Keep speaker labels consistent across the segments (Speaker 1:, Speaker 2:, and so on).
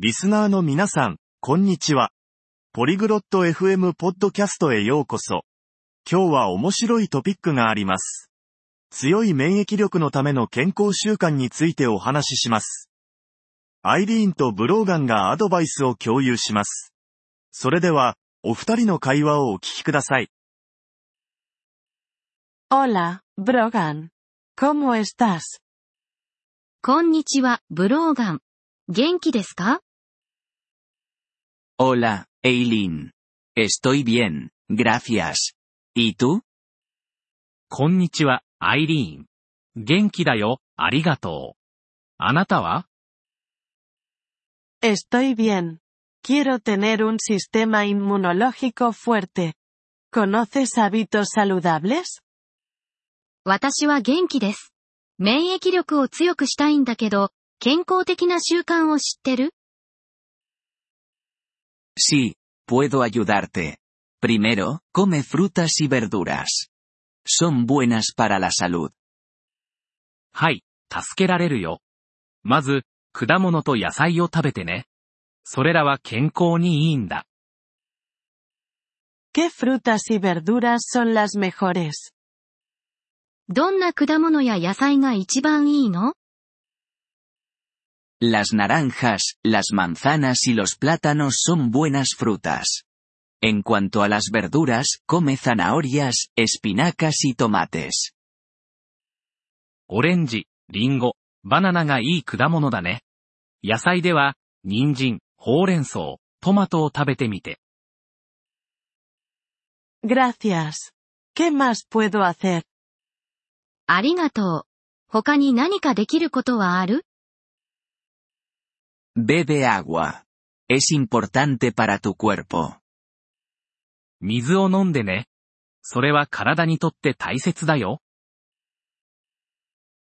Speaker 1: リスナーの皆さん、こんにちは。ポリグロット FM ポッドキャストへようこそ。今日は面白いトピックがあります。強い免疫力のための健康習慣についてお話しします。アイリーンとブローガンがアドバイスを共有します。それでは、お二人の会話をお聞きください。
Speaker 2: Hola, Brogan. ¿Cómo estás?
Speaker 3: こんにちは、ブローガン。元気ですか
Speaker 4: Hola, Eileen. Estoy bien, gracias. ¿Y tú?
Speaker 5: こんにちは、アイリーン。元気だよ、ありがとう。あなたは
Speaker 2: Estoy bien. Quiero tener un sistema inmunológico fuerte. ¿Conoces hábitos saludables?
Speaker 3: 私は元気です。免疫力を強くしたいんだけど、健康的な習慣を知ってる
Speaker 4: Sí, puedo ayudarte. Primero, come frutas y verduras. Son buenas para la salud.
Speaker 5: はい、助けられるよ。まず、果物と野菜を食べてね。それらは健康にいいんだ。
Speaker 2: ¿Qué frutas y verduras son las mejores?
Speaker 3: どんな果物や野菜が一番いいの
Speaker 4: Las naranjas, las manzanas y los plátanos son buenas frutas. En cuanto a las verduras, come zanahorias, espinacas y tomates.
Speaker 5: オレンジ、リンゴ、バナナがいい果物だね。野菜では、人参、ほうれん草、トマトを食べてみて。
Speaker 2: Gracias. ¿Qué más puedo hacer?
Speaker 3: ありがとう。他に何かできることはある
Speaker 4: Bebe agua. Es importante para tu cuerpo.
Speaker 5: 水を飲んでね。それは体にとって大切だよ。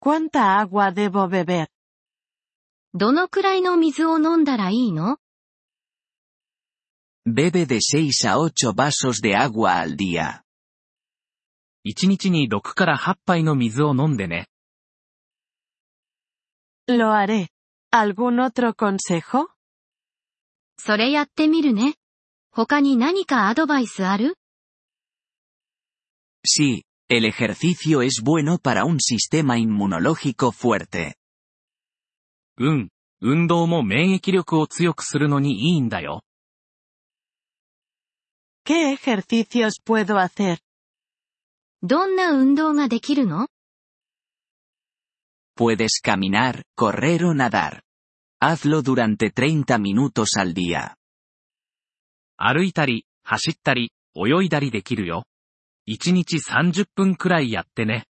Speaker 2: ¿Cuánta agua debo beber?
Speaker 3: どのくらいの水を飲んだらいいの
Speaker 4: Bebe de 6 a 8 vasos de agua al día.
Speaker 5: 1日に6から8杯の水を飲んでね。
Speaker 2: Lo haré. ¿Algún otro consejo?
Speaker 3: それやってみるね。他に何かアドバイスある
Speaker 4: Sí, el ejercicio es bueno para un sistema inmunológico fuerte.
Speaker 5: うん、運動も免疫力を強くするのにいいんだよ。
Speaker 2: ¿Qué ejercicios puedo hacer?
Speaker 3: どんな運動ができるの
Speaker 4: Puedes caminar, correr o nadar. Hazlo durante 30 minutos al día.
Speaker 5: 歩いたり、走ったり、泳いだりできるよ。1日30分くらいやってね。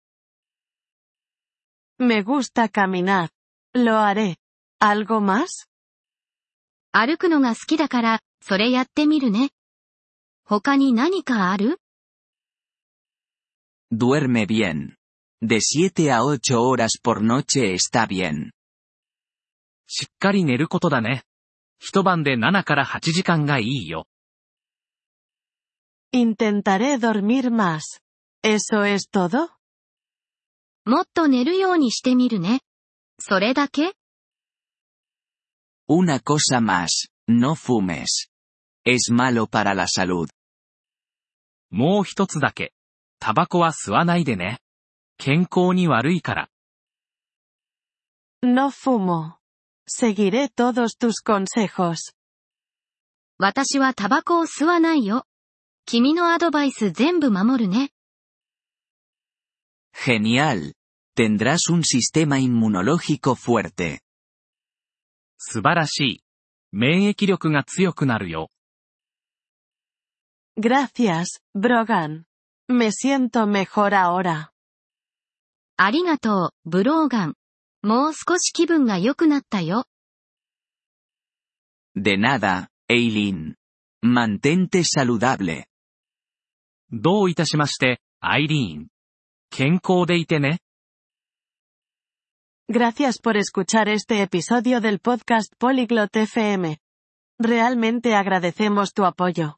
Speaker 2: Me gusta caminar. Lo haré. ¿Algo más?
Speaker 3: 歩くのが好きだから、それやってみるね。他に何かある
Speaker 4: Duerme bien. De 7 a 8 horas por noche está bien.
Speaker 5: しっかり寝ることだね。一晩で7から8時間がいいよ。
Speaker 2: Intentaré dormir más. ¿Eso es todo?
Speaker 3: もっと寝るようにしてみるね。それだけ
Speaker 4: Una cosa más, no fumes. Es malo para la salud.
Speaker 5: もう一つだけ。タバコは吸わないでね。健康に悪いから。
Speaker 2: No fumo. Seguiré todos tus consejos.
Speaker 3: 私はタバコを吸わないよ。君のアドバイス全部守るね。
Speaker 4: Genial. Tendrás un sistema inmunológico fuerte.
Speaker 5: 素晴らしい。免疫力が強くなるよ。
Speaker 2: Gracias, Brogan. Me siento mejor ahora.
Speaker 3: ありがとう、ブローガン。もう少し気分が良くなったよ。
Speaker 4: De nada, Eileen. Mantente saludable.
Speaker 5: どういたしまして、アイリーン。健康でいてね。
Speaker 2: Gracias por escuchar este episodio del podcast Polyglot FM. Realmente agradecemos tu apoyo.